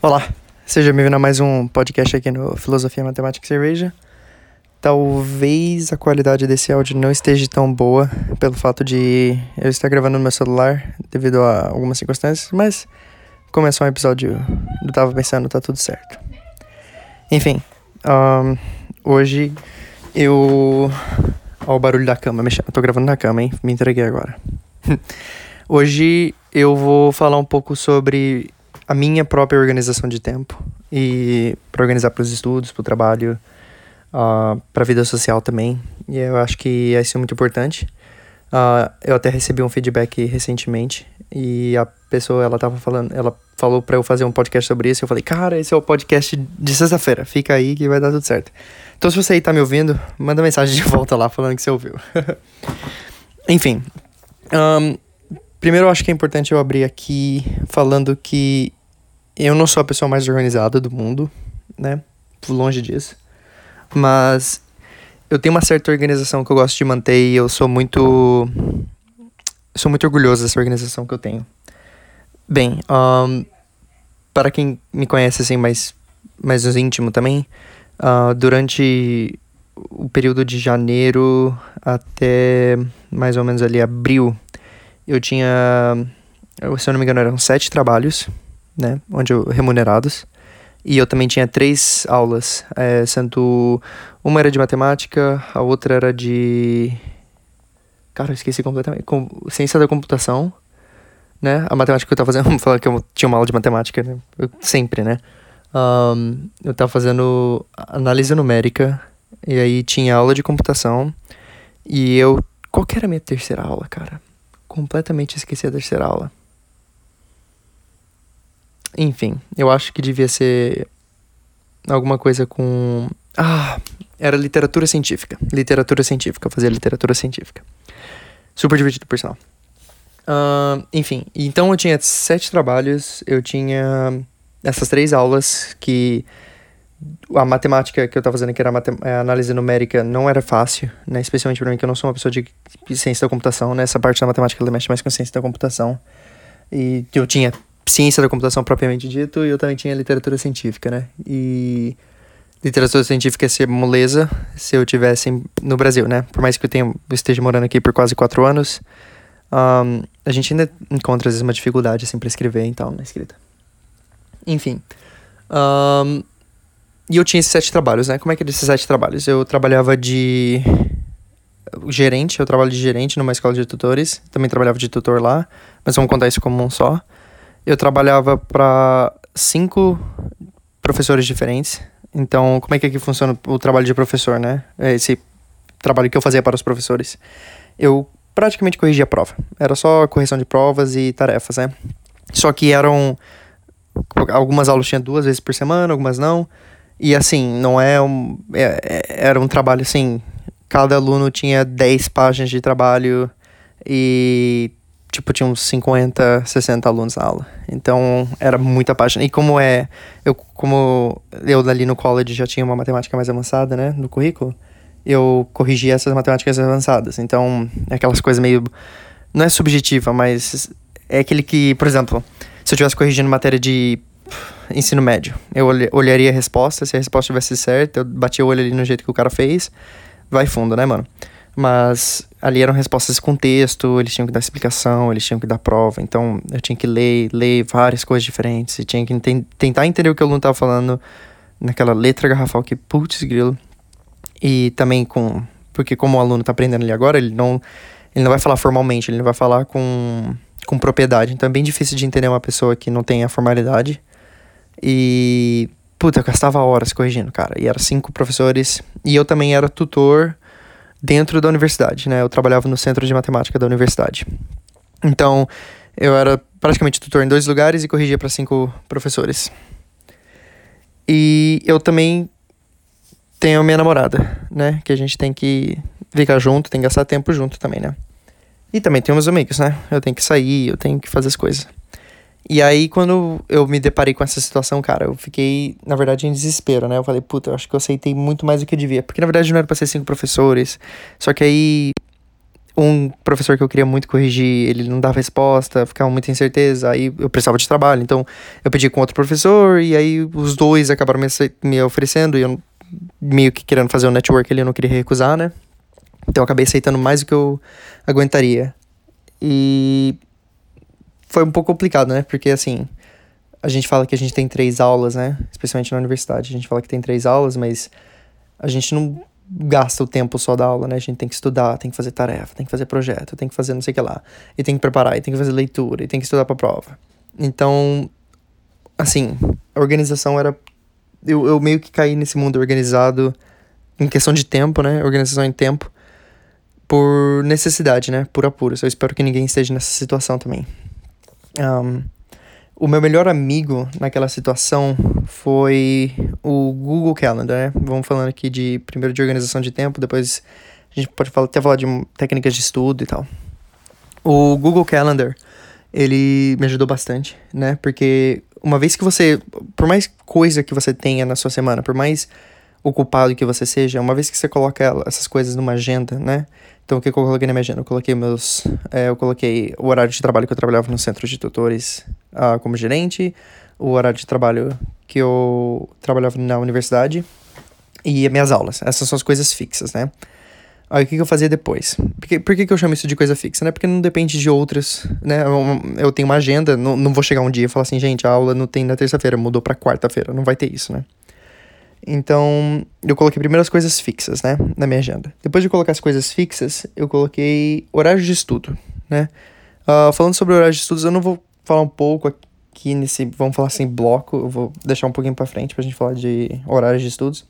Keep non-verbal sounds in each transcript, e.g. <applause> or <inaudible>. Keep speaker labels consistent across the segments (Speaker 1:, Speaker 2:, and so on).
Speaker 1: Olá, seja bem-vindo a mais um podcast aqui no Filosofia Matemática e Cerveja. Talvez a qualidade desse áudio não esteja tão boa pelo fato de eu estar gravando no meu celular devido a algumas circunstâncias, mas só um episódio eu tava pensando, tá tudo certo. Enfim, um, hoje eu. Olha o barulho da cama mexendo. Tô gravando na cama, hein? Me entreguei agora. <laughs> hoje eu vou falar um pouco sobre a minha própria organização de tempo e para organizar para os estudos, para o trabalho, uh, ah, para a vida social também. E eu acho que isso é muito importante. Uh, eu até recebi um feedback recentemente e a pessoa ela tava falando, ela falou para eu fazer um podcast sobre isso. Eu falei, cara, esse é o podcast de sexta-feira. Fica aí que vai dar tudo certo. Então, se você aí tá me ouvindo, manda mensagem de volta lá falando que você ouviu. <laughs> Enfim. Um, primeiro, eu acho que é importante eu abrir aqui falando que eu não sou a pessoa mais organizada do mundo, né? Longe disso. Mas eu tenho uma certa organização que eu gosto de manter e eu sou muito. Sou muito orgulhoso dessa organização que eu tenho. Bem, um, para quem me conhece assim mais, mais íntimo também, uh, durante o período de janeiro até mais ou menos ali abril, eu tinha, se eu não me engano, eram sete trabalhos né? Onde eu, remunerados. E eu também tinha três aulas, é, sendo uma era de matemática, a outra era de. Cara, eu esqueci completamente. Com, ciência da computação, né? A matemática que eu tava fazendo, <laughs> vamos falar que eu tinha uma aula de matemática, né? Eu, sempre, né? Um, eu tava fazendo análise numérica, e aí tinha aula de computação, e eu. Qual que era a minha terceira aula, cara? Completamente esqueci a terceira aula. Enfim, eu acho que devia ser alguma coisa com. Ah, era literatura científica. Literatura científica, fazia literatura científica. Super divertido, por sinal. Uh, enfim, então eu tinha sete trabalhos, eu tinha essas três aulas que a matemática que eu estava fazendo, que era a análise numérica, não era fácil, né? Especialmente para mim, que eu não sou uma pessoa de ciência da computação, né? Essa parte da matemática ela mexe mais com ciência da computação. E eu tinha ciência da computação propriamente dito, e eu também tinha literatura científica, né? E literatura científica ia ser moleza se eu tivesse no Brasil, né? Por mais que eu, tenha, eu esteja morando aqui por quase quatro anos, um, a gente ainda encontra às vezes uma dificuldade assim para escrever então na escrita. Enfim. Um, e eu tinha esses sete trabalhos, né? Como é que eram esses sete trabalhos? Eu trabalhava de gerente, eu trabalho de gerente numa escola de tutores, também trabalhava de tutor lá, mas vamos contar isso como um só eu trabalhava para cinco professores diferentes. Então, como é que aqui funciona o trabalho de professor, né? É esse trabalho que eu fazia para os professores. Eu praticamente corrigia a prova. Era só correção de provas e tarefas, né? Só que eram. Algumas aulas tinham duas vezes por semana, algumas não. E assim, não é um. É, é era um trabalho assim. Cada aluno tinha 10 páginas de trabalho e tipo, tinha uns 50, 60 alunos na aula. Então, era muita página. E como é, eu, como eu ali no college já tinha uma matemática mais avançada, né, no currículo, eu corrigi essas matemáticas avançadas. Então, é aquelas coisas meio, não é subjetiva, mas é aquele que, por exemplo, se eu estivesse corrigindo matéria de ensino médio, eu olharia a resposta, se a resposta tivesse certa, eu batia o olho ali no jeito que o cara fez, vai fundo, né, mano? Mas ali eram respostas com texto, eles tinham que dar explicação, eles tinham que dar prova. Então eu tinha que ler, ler várias coisas diferentes. E tinha que enten tentar entender o que o aluno estava falando naquela letra garrafal que, putz, grilo. E também com. Porque como o aluno está aprendendo ali agora, ele não, ele não vai falar formalmente, ele vai falar com, com propriedade. Então é bem difícil de entender uma pessoa que não tem a formalidade. E. Puta, eu gastava horas corrigindo, cara. E eram cinco professores. E eu também era tutor dentro da universidade, né? Eu trabalhava no centro de matemática da universidade. Então, eu era praticamente tutor em dois lugares e corrigia para cinco professores. E eu também tenho minha namorada, né? Que a gente tem que ficar junto, tem que gastar tempo junto também, né? E também tenho meus amigos, né? Eu tenho que sair, eu tenho que fazer as coisas. E aí, quando eu me deparei com essa situação, cara, eu fiquei, na verdade, em desespero, né? Eu falei, puta, eu acho que eu aceitei muito mais do que eu devia. Porque, na verdade, não era pra ser cinco professores. Só que aí, um professor que eu queria muito corrigir, ele não dava resposta, ficava muita incerteza, aí eu precisava de trabalho, então eu pedi com outro professor, e aí os dois acabaram me, me oferecendo, e eu meio que querendo fazer o um network ali, eu não queria recusar, né? Então eu acabei aceitando mais do que eu aguentaria. E foi um pouco complicado, né? Porque assim, a gente fala que a gente tem três aulas, né? Especialmente na universidade. A gente fala que tem três aulas, mas a gente não gasta o tempo só da aula, né? A gente tem que estudar, tem que fazer tarefa, tem que fazer projeto, tem que fazer não sei o que lá. E tem que preparar, e tem que fazer leitura, e tem que estudar pra prova. Então, assim, a organização era. Eu, eu meio que caí nesse mundo organizado em questão de tempo, né? Organização em tempo. Por necessidade, né? Por apuros. Eu espero que ninguém esteja nessa situação também. Um, o meu melhor amigo naquela situação foi o Google Calendar, né? Vamos falando aqui de primeiro de organização de tempo, depois a gente pode falar, até falar de técnicas de estudo e tal. O Google Calendar, ele me ajudou bastante, né? Porque uma vez que você, por mais coisa que você tenha na sua semana, por mais ocupado que você seja, uma vez que você coloca essas coisas numa agenda, né? Então, o que eu coloquei na minha agenda? Eu coloquei meus. É, eu coloquei o horário de trabalho que eu trabalhava no centro de tutores uh, como gerente, o horário de trabalho que eu trabalhava na universidade e as minhas aulas. Essas são as coisas fixas, né? Aí o que, que eu fazia depois? Por, que, por que, que eu chamo isso de coisa fixa? Né? Porque não depende de outras, né? Eu, eu tenho uma agenda, não, não vou chegar um dia e falar assim, gente, a aula não tem na terça-feira, mudou pra quarta-feira. Não vai ter isso, né? Então, eu coloquei primeiro as coisas fixas, né, na minha agenda. Depois de colocar as coisas fixas, eu coloquei horário de estudo, né. Uh, falando sobre horário de estudos, eu não vou falar um pouco aqui nesse, vamos falar assim, bloco, eu vou deixar um pouquinho para frente pra gente falar de horários de estudos.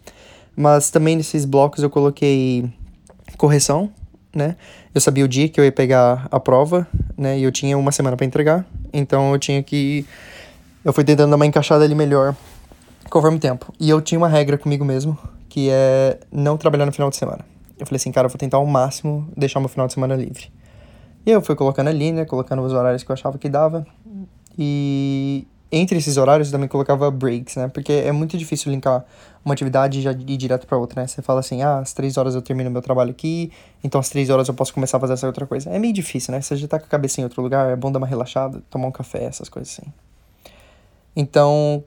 Speaker 1: Mas também nesses blocos eu coloquei correção, né. Eu sabia o dia que eu ia pegar a prova, né, e eu tinha uma semana para entregar, então eu tinha que... Eu fui tentando dar uma encaixada ali melhor conforme o tempo. E eu tinha uma regra comigo mesmo, que é não trabalhar no final de semana. Eu falei assim, cara, eu vou tentar ao máximo deixar meu final de semana livre. E eu fui colocando ali, né, colocando os horários que eu achava que dava. E entre esses horários eu também colocava breaks, né? Porque é muito difícil linkar uma atividade e já ir direto para outra, né? Você fala assim, ah, às três horas eu termino meu trabalho aqui, então às três horas eu posso começar a fazer essa outra coisa. É meio difícil, né? Você já tá com a cabeça em outro lugar, é bom dar uma relaxada, tomar um café, essas coisas assim. Então,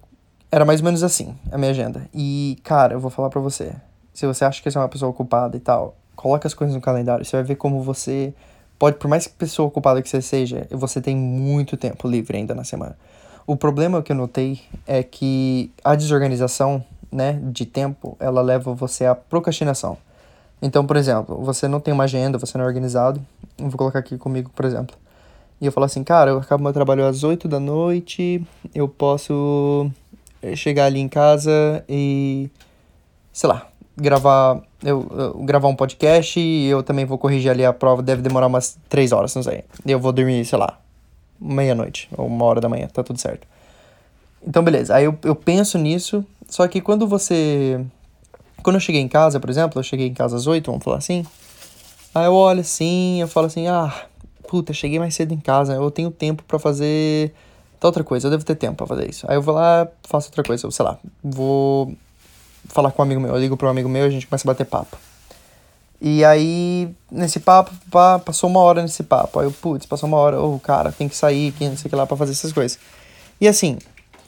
Speaker 1: era mais ou menos assim a minha agenda. E, cara, eu vou falar pra você. Se você acha que você é uma pessoa ocupada e tal, coloca as coisas no calendário. Você vai ver como você pode, por mais pessoa ocupada que você seja, você tem muito tempo livre ainda na semana. O problema que eu notei é que a desorganização, né, de tempo, ela leva você à procrastinação. Então, por exemplo, você não tem uma agenda, você não é organizado. Eu vou colocar aqui comigo, por exemplo. E eu falo assim, cara, eu acabo meu trabalho às 8 da noite, eu posso chegar ali em casa e, sei lá, gravar eu, eu, gravar um podcast e eu também vou corrigir ali a prova, deve demorar umas três horas, não sei. Eu vou dormir, sei lá, meia-noite ou uma hora da manhã, tá tudo certo. Então, beleza. Aí eu, eu penso nisso, só que quando você. Quando eu cheguei em casa, por exemplo, eu cheguei em casa às oito vamos falar assim. Aí eu olho assim, eu falo assim, ah, puta, cheguei mais cedo em casa, eu tenho tempo para fazer Tá outra coisa, eu devo ter tempo pra fazer isso. Aí eu vou lá, faço outra coisa, sei lá, vou falar com um amigo meu, eu ligo para um amigo meu e a gente começa a bater papo. E aí, nesse papo, pá, passou uma hora nesse papo. Aí eu, putz, passou uma hora, o oh, cara, tem que sair, que não sei o que lá pra fazer essas coisas. E assim,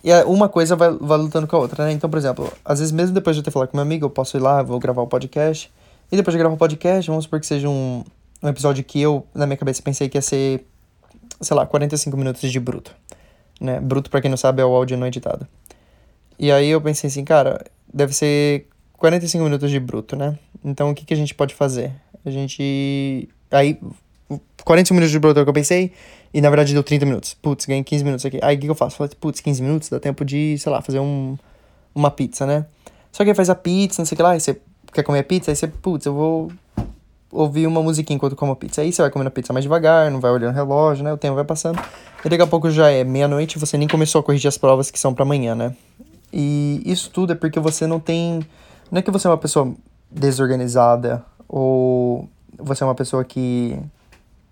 Speaker 1: e uma coisa vai, vai lutando com a outra, né? Então, por exemplo, às vezes mesmo depois de eu ter falado com meu amigo, eu posso ir lá, vou gravar o um podcast. E depois de gravar o um podcast, vamos supor que seja um, um episódio que eu, na minha cabeça, pensei que ia ser, sei lá, 45 minutos de bruto né? Bruto, para quem não sabe, é o áudio não editado. E aí eu pensei assim, cara, deve ser 45 minutos de bruto, né? Então o que, que a gente pode fazer? A gente. Aí, 45 minutos de bruto é o que eu pensei, e na verdade deu 30 minutos. Putz, ganhei 15 minutos aqui. Aí o que, que eu faço? Falei, putz, 15 minutos dá tempo de, sei lá, fazer um, uma pizza, né? Só que aí faz a pizza, não sei o que lá, e você quer comer a pizza, aí você, putz, eu vou ouvir uma musiquinha enquanto como pizza. Aí você vai comendo a pizza mais devagar, não vai olhando o relógio, né? O tempo vai passando. E daqui a pouco já é meia-noite e você nem começou a corrigir as provas que são para amanhã, né? E isso tudo é porque você não tem. Não é que você é uma pessoa desorganizada ou você é uma pessoa que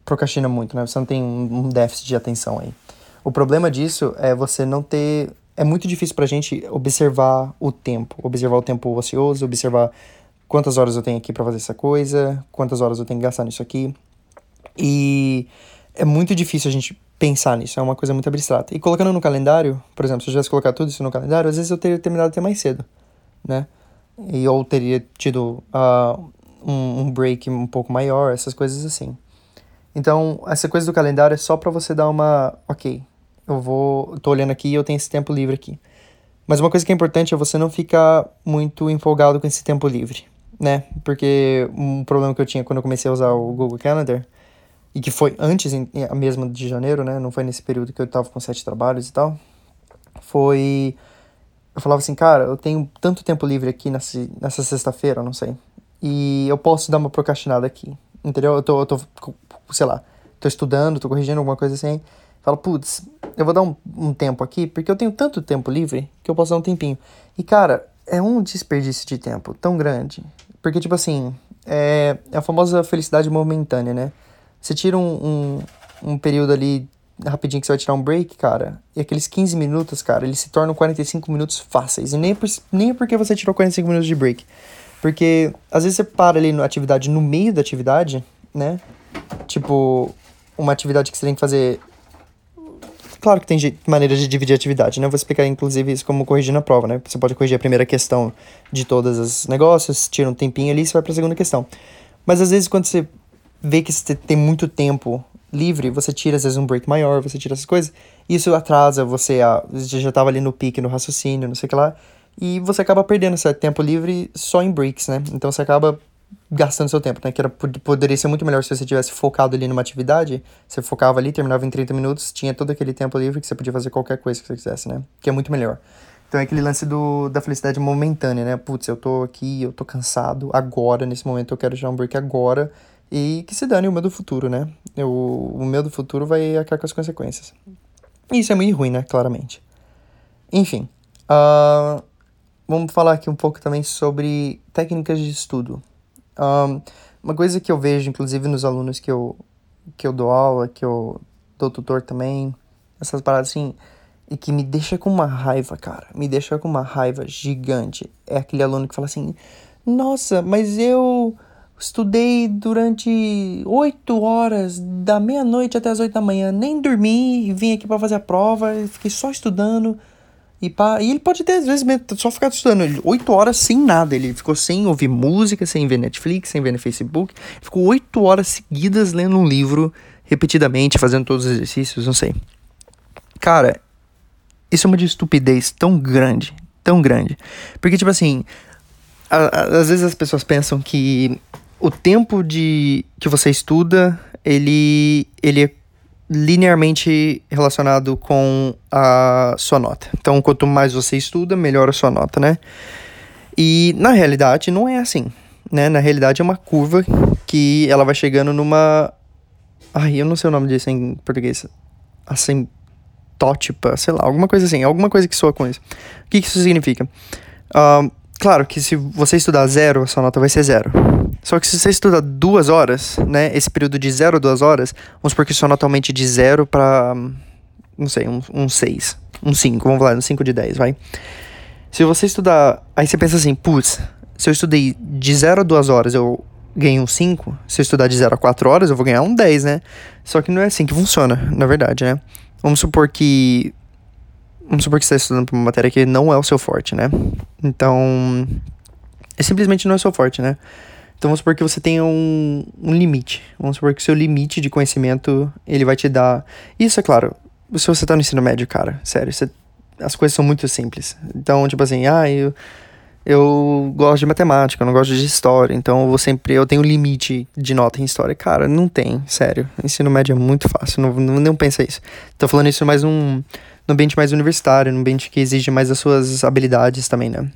Speaker 1: procrastina muito, né? Você não tem um déficit de atenção aí. O problema disso é você não ter. É muito difícil pra gente observar o tempo, observar o tempo ocioso, observar quantas horas eu tenho aqui para fazer essa coisa, quantas horas eu tenho que gastar nisso aqui. E é muito difícil a gente pensar nisso, é uma coisa muito abstrata. E colocando no calendário, por exemplo, se eu tivesse colocado tudo isso no calendário, às vezes eu teria terminado até mais cedo, né? E ou teria tido uh, um, um break um pouco maior, essas coisas assim. Então, essa coisa do calendário é só para você dar uma, ok, eu vou, tô olhando aqui e eu tenho esse tempo livre aqui. Mas uma coisa que é importante é você não ficar muito empolgado com esse tempo livre, né? Porque um problema que eu tinha quando eu comecei a usar o Google Calendar, e que foi antes mesmo de janeiro, né? Não foi nesse período que eu tava com sete trabalhos e tal. Foi. Eu falava assim, cara, eu tenho tanto tempo livre aqui nessa, nessa sexta-feira, não sei. E eu posso dar uma procrastinada aqui. Entendeu? Eu tô, eu tô, sei lá, tô estudando, tô corrigindo alguma coisa assim. Falo, putz, eu vou dar um, um tempo aqui, porque eu tenho tanto tempo livre que eu posso dar um tempinho. E, cara, é um desperdício de tempo tão grande. Porque, tipo assim, é, é a famosa felicidade momentânea, né? Você tira um, um, um período ali rapidinho que você vai tirar um break, cara, e aqueles 15 minutos, cara, eles se tornam 45 minutos fáceis. E nem, por, nem porque você tirou 45 minutos de break. Porque às vezes você para ali na atividade no meio da atividade, né? Tipo, uma atividade que você tem que fazer Claro que tem maneiras de dividir atividade, né? Eu vou explicar, inclusive, isso como corrigir na prova, né? Você pode corrigir a primeira questão de todos os negócios, tira um tempinho ali e você vai para a segunda questão. Mas às vezes, quando você vê que você tem muito tempo livre, você tira às vezes um break maior, você tira essas coisas, isso atrasa você, a, você já estava ali no pique, no raciocínio, não sei o que lá, e você acaba perdendo esse tempo livre só em breaks, né? Então você acaba gastando seu tempo, né? Que era, poderia ser muito melhor se você tivesse focado ali numa atividade, você focava ali, terminava em 30 minutos, tinha todo aquele tempo livre que você podia fazer qualquer coisa que você quisesse, né? Que é muito melhor. Então é aquele lance do, da felicidade momentânea, né? Putz, eu tô aqui, eu tô cansado agora, nesse momento eu quero tirar um break agora e que se dane o meu do futuro, né? Eu, o meu do futuro vai acabar com as consequências. E isso é muito ruim, né? Claramente. Enfim, uh, vamos falar aqui um pouco também sobre técnicas de estudo. Um, uma coisa que eu vejo, inclusive, nos alunos que eu, que eu dou aula, que eu dou tutor também, essas paradas assim, e que me deixa com uma raiva, cara, me deixa com uma raiva gigante. É aquele aluno que fala assim: Nossa, mas eu estudei durante oito horas, da meia-noite até as oito da manhã, nem dormi, vim aqui para fazer a prova, fiquei só estudando. E, pá, e ele pode ter, às vezes, só ficar estudando oito horas sem nada. Ele ficou sem ouvir música, sem ver Netflix, sem ver no Facebook. ficou oito horas seguidas lendo um livro, repetidamente, fazendo todos os exercícios, não sei. Cara, isso é uma de estupidez tão grande, tão grande. Porque, tipo assim, a, a, às vezes as pessoas pensam que o tempo de que você estuda, ele, ele é linearmente relacionado com a sua nota. Então, quanto mais você estuda, melhor a sua nota, né? E na realidade não é assim, né? Na realidade é uma curva que ela vai chegando numa Ai, eu não sei o nome disso em português. Assintótipa, sei lá, alguma coisa assim, alguma coisa que soa com isso. O que, que isso significa? Uh, claro que se você estudar zero, a sua nota vai ser zero. Só que se você estuda duas horas, né? Esse período de zero a duas horas, vamos supor que sua nota aumente de zero para, não sei, um, um seis, um cinco, vamos lá, um cinco de dez, vai. Se você estudar, aí você pensa assim, putz, se eu estudei de zero a duas horas, eu ganho um 5. Se eu estudar de 0 a 4 horas, eu vou ganhar um 10, né? Só que não é assim que funciona, na verdade, né? Vamos supor que. Vamos supor que você está estudando para uma matéria que não é o seu forte, né? Então. É simplesmente não é o seu forte, né? Então vamos supor que você tenha um, um limite. Vamos supor que o seu limite de conhecimento, ele vai te dar... Isso, é claro, se você tá no ensino médio, cara, sério, você, as coisas são muito simples. Então, tipo assim, ah, eu, eu gosto de matemática, eu não gosto de história, então eu vou sempre, eu tenho limite de nota em história. Cara, não tem, sério. Ensino médio é muito fácil, não, não, não pensa isso. Tô falando isso mais num, num ambiente mais universitário, num ambiente que exige mais das suas habilidades também, né?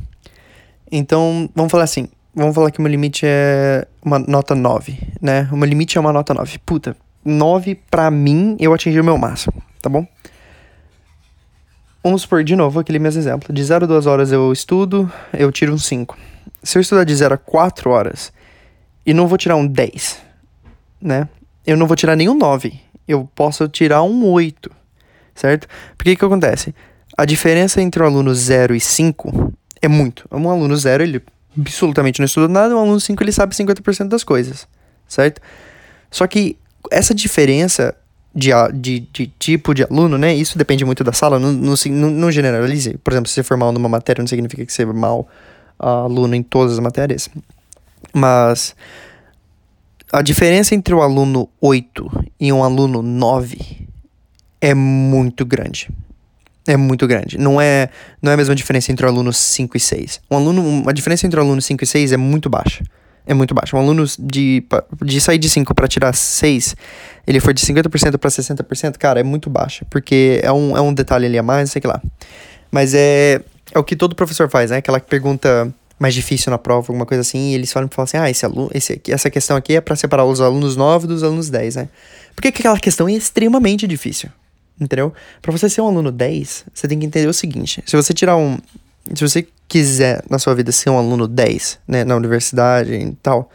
Speaker 1: Então, vamos falar assim, Vamos falar que o meu limite é uma nota 9, né? O meu limite é uma nota 9. Puta, 9 pra mim eu atingi o meu máximo, tá bom? Vamos supor de novo aquele mesmo exemplo. De 0 a 2 horas eu estudo, eu tiro um 5. Se eu estudar de 0 a 4 horas e não vou tirar um 10, né? Eu não vou tirar nenhum 9. Eu posso tirar um 8, certo? Porque que, que acontece? A diferença entre o aluno 0 e 5 é muito. Um aluno 0, ele absolutamente não estuda nada, o aluno 5 ele sabe 50% das coisas, certo? Só que essa diferença de, de, de, tipo de aluno, né? Isso depende muito da sala, não, não, não generalize. Por exemplo, se você for mal numa matéria, não significa que você é mal aluno em todas as matérias. Mas a diferença entre o aluno 8 e um aluno 9 é muito grande. É muito grande. Não é, não é a mesma diferença entre o aluno 5 e 6. Um aluno, a diferença entre o aluno 5 e 6 é muito baixa é muito baixo. Um aluno de, de sair de 5 para tirar 6, ele foi de 50% para 60%, cara, é muito baixo. Porque é um, é um detalhe ali a mais, sei lá. Mas é, é o que todo professor faz, né? Aquela pergunta mais difícil na prova, alguma coisa assim, e eles falam, falam assim: ah, esse aluno, esse essa questão aqui é para separar os alunos 9 dos alunos 10, né? Porque aquela questão é extremamente difícil. Entendeu? Para você ser um aluno 10, você tem que entender o seguinte: se você tirar um. Se você quiser na sua vida ser um aluno 10, né, na universidade e tal,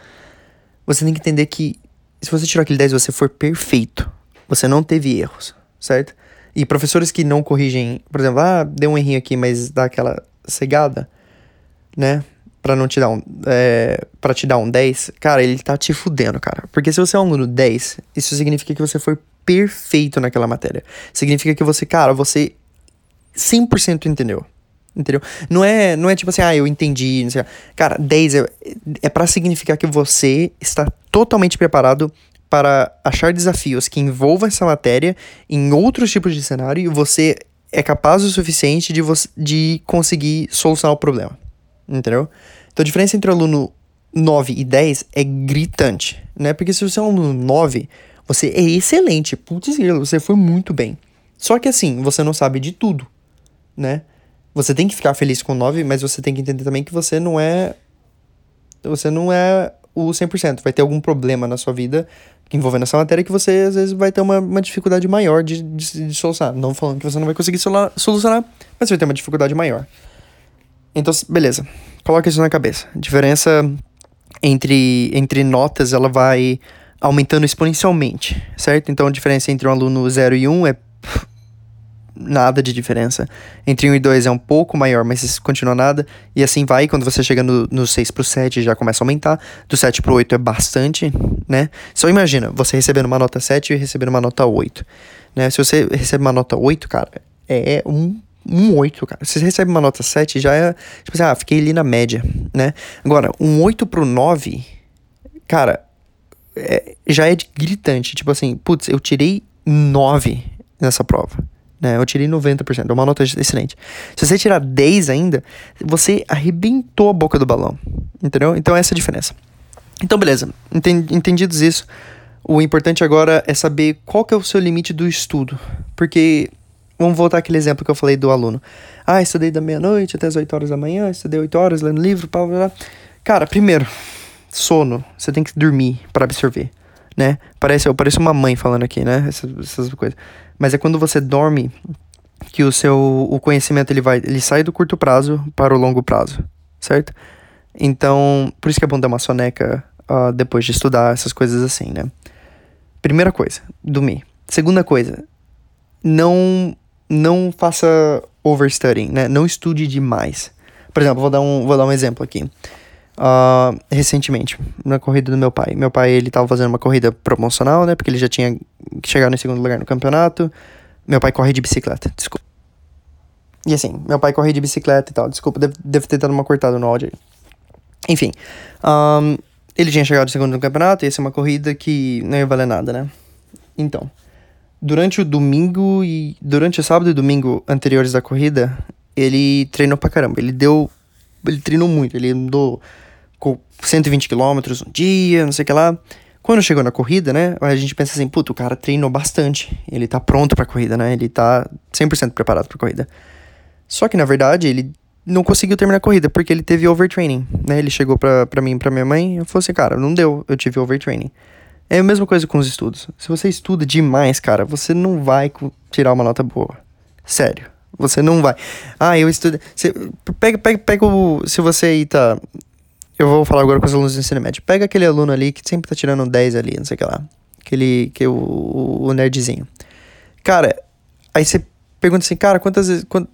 Speaker 1: você tem que entender que se você tirou aquele 10 e você for perfeito, você não teve erros, certo? E professores que não corrigem, por exemplo, ah, deu um errinho aqui, mas dá aquela cegada, né? Pra não te dar um. É, pra te dar um 10, cara, ele tá te fudendo, cara. Porque se você é um aluno 10, isso significa que você foi perfeito naquela matéria. Significa que você, cara, você 100% entendeu. Entendeu? Não é, não é tipo assim, ah, eu entendi. Não sei. Cara, 10 é, é para significar que você está totalmente preparado para achar desafios que envolvam essa matéria em outros tipos de cenário e você é capaz o suficiente de, você, de conseguir solucionar o problema. Entendeu? Então a diferença entre o aluno 9 e 10 é gritante, né? Porque se você é um aluno 9, você é excelente. Putz, você foi muito bem. Só que assim, você não sabe de tudo, né? Você tem que ficar feliz com 9, mas você tem que entender também que você não é. Você não é o 100%. Vai ter algum problema na sua vida envolvendo essa matéria que você às vezes vai ter uma, uma dificuldade maior de, de, de solucionar. Não falando que você não vai conseguir solucionar, mas você vai ter uma dificuldade maior. Então, beleza. Coloca isso na cabeça. A diferença entre, entre notas ela vai aumentando exponencialmente, certo? Então a diferença entre um aluno 0 e 1 um é nada de diferença. Entre 1 e 2 é um pouco maior, mas continua nada. E assim vai, quando você chega no, no 6 pro 7 já começa a aumentar. Do 7 pro 8 é bastante, né? Só imagina, você recebendo uma nota 7 e recebendo uma nota 8. Né? Se você recebe uma nota 8, cara, é um um 8, cara. Se você recebe uma nota 7, já é. Tipo assim, ah, fiquei ali na média, né? Agora, um 8 pro 9, cara, é, já é gritante. Tipo assim, putz, eu tirei 9 nessa prova né? Eu tirei 90%, é uma nota excelente. Se você tirar 10 ainda, você arrebentou a boca do balão, entendeu? Então essa é a diferença. Então beleza, entendidos isso, o importante agora é saber qual que é o seu limite do estudo, porque vamos voltar àquele exemplo que eu falei do aluno. Ah, estudei da meia-noite até as 8 horas da manhã, estudei 8 horas lendo livro, blá, blá, blá. Cara, primeiro, sono, você tem que dormir para absorver, né? Parece, eu pareço uma mãe falando aqui, né? Essas, essas coisas. Mas é quando você dorme que o seu o conhecimento ele vai ele sai do curto prazo para o longo prazo, certo? Então, por isso que é bom dar uma soneca uh, depois de estudar essas coisas assim, né? Primeira coisa, dormir. Segunda coisa, não não faça overstudying, né? Não estude demais. Por exemplo, vou dar um, vou dar um exemplo aqui. Uh, recentemente, na corrida do meu pai. Meu pai, ele tava fazendo uma corrida promocional, né? Porque ele já tinha chegado em segundo lugar no campeonato. Meu pai corre de bicicleta, desculpa. E assim, meu pai corre de bicicleta e tal. Desculpa, deve ter dado uma cortada no áudio aí. Enfim, um, ele tinha chegado em segundo no campeonato, ia ser uma corrida que não ia valer nada, né? Então, durante o domingo e. Durante o sábado e domingo anteriores da corrida, ele treinou pra caramba. Ele deu. Ele treinou muito, ele andou com 120 km um dia, não sei o que lá. Quando chegou na corrida, né, a gente pensa assim, puto, o cara treinou bastante, ele tá pronto pra corrida, né, ele tá 100% preparado pra corrida. Só que, na verdade, ele não conseguiu terminar a corrida, porque ele teve overtraining, né, ele chegou pra, pra mim pra minha mãe, e falou assim, cara, não deu, eu tive overtraining. É a mesma coisa com os estudos. Se você estuda demais, cara, você não vai tirar uma nota boa. Sério. Você não vai. Ah, eu estudo. Você, pega, pega, pega o. Se você aí tá eu vou falar agora com os alunos do ensino médio. Pega aquele aluno ali que sempre tá tirando 10 ali, não sei o que lá. Aquele, que é o, o nerdzinho. Cara, aí você pergunta assim, cara, quantas vezes. Quant,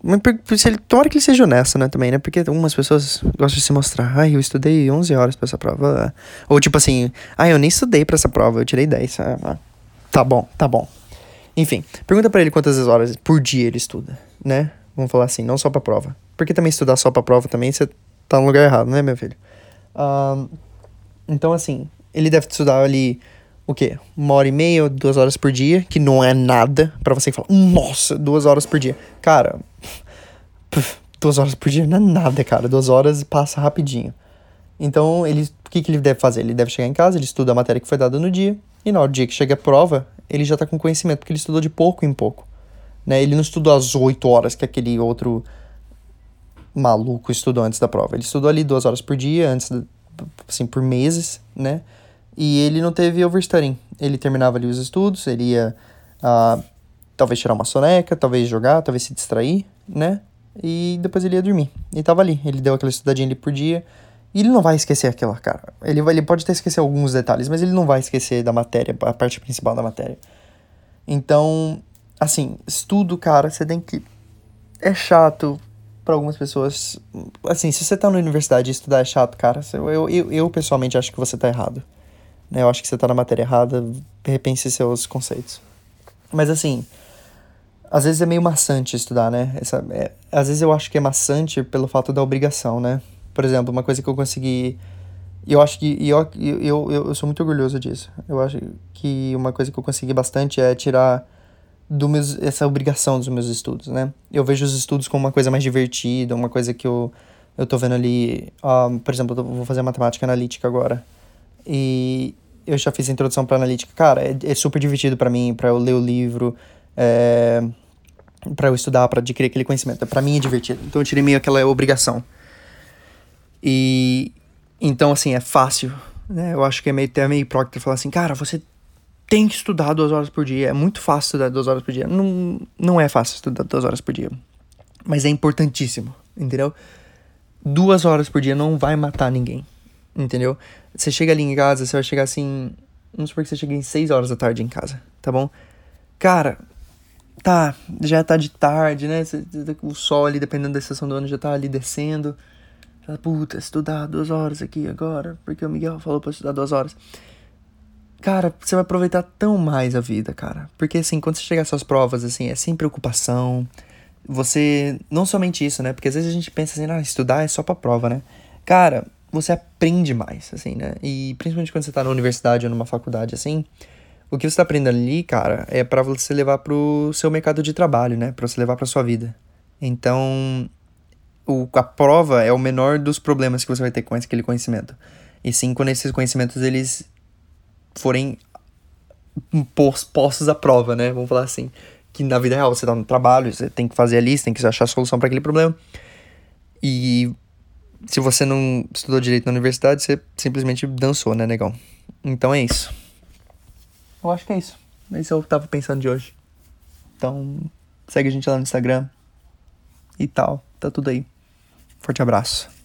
Speaker 1: se ele, tomara que ele seja honesto, né, também, né? Porque algumas pessoas gostam de se mostrar. Ai, eu estudei 11 horas pra essa prova. Ou tipo assim, ai, eu nem estudei pra essa prova, eu tirei 10. Ah, Tá bom, tá bom. Enfim, pergunta para ele quantas horas por dia ele estuda, né? Vamos falar assim, não só pra prova. Porque também estudar só pra prova também, você tá no lugar errado, né, meu filho? Então, assim, ele deve estudar ali, o quê? Uma hora e meia, duas horas por dia, que não é nada para você falar, nossa, duas horas por dia. Cara, duas horas por dia não é nada, cara. Duas horas passa rapidinho. Então, ele, o que, que ele deve fazer? Ele deve chegar em casa, ele estuda a matéria que foi dada no dia, e na hora dia que chega a prova, ele já tá com conhecimento, porque ele estudou de pouco em pouco. Né? Ele não estudou as oito horas que aquele outro maluco estudou antes da prova. Ele estudou ali duas horas por dia, antes, assim, por meses, né? E ele não teve overstudying. Ele terminava ali os estudos, ele ia uh, talvez tirar uma soneca, talvez jogar, talvez se distrair, né? E depois ele ia dormir. E tava ali, ele deu aquela estudadinha ali por dia. E ele não vai esquecer aquilo, cara. Ele, vai, ele pode até esquecer alguns detalhes, mas ele não vai esquecer da matéria, a parte principal da matéria. Então, assim, estudo, cara, você tem que. É chato para algumas pessoas. Assim, se você tá na universidade e estudar é chato, cara, eu, eu, eu pessoalmente acho que você tá errado. Né? Eu acho que você tá na matéria errada, repense seus conceitos. Mas assim, às vezes é meio maçante estudar, né? Essa, é, às vezes eu acho que é maçante pelo fato da obrigação, né? Por exemplo, uma coisa que eu consegui. Eu acho que. Eu, eu, eu, eu sou muito orgulhoso disso. Eu acho que uma coisa que eu consegui bastante é tirar do meus, essa obrigação dos meus estudos, né? Eu vejo os estudos como uma coisa mais divertida, uma coisa que eu, eu tô vendo ali. Uh, por exemplo, eu vou fazer matemática analítica agora. E eu já fiz a introdução para analítica. Cara, é, é super divertido para mim, para eu ler o livro, é, para eu estudar, para adquirir aquele conhecimento. Para mim é divertido. Então eu tirei meio aquela obrigação. E então assim, é fácil, né? Eu acho que é meio até meio hipócrita falar assim, cara, você tem que estudar duas horas por dia. É muito fácil estudar duas horas por dia. Não, não é fácil estudar duas horas por dia. Mas é importantíssimo, entendeu? Duas horas por dia não vai matar ninguém, entendeu? Você chega ali em casa, você vai chegar assim. Vamos supor que você chegue em seis horas da tarde em casa, tá bom? Cara, tá, já tá de tarde, né? O sol ali, dependendo da estação do ano, já tá ali descendo. Puta, estudar duas horas aqui agora, porque o Miguel falou pra estudar duas horas. Cara, você vai aproveitar tão mais a vida, cara. Porque assim, quando você chegar às suas provas, assim, é sem preocupação. Você. Não somente isso, né? Porque às vezes a gente pensa assim, ah, estudar é só pra prova, né? Cara, você aprende mais, assim, né? E principalmente quando você tá na universidade ou numa faculdade, assim. O que você tá aprendendo ali, cara, é para você levar pro seu mercado de trabalho, né? Pra você levar pra sua vida. Então, o, a prova é o menor dos problemas que você vai ter com aquele conhecimento. E sim, quando esses conhecimentos, eles forem postos à prova, né? Vamos falar assim. Que na vida real você tá no trabalho, você tem que fazer ali, você tem que achar a solução para aquele problema. E se você não estudou direito na universidade, você simplesmente dançou, né, negão? Então é isso. Eu acho que é isso. Esse eu tava pensando de hoje. Então, segue a gente lá no Instagram e tal. Tá tudo aí. Forte abraço.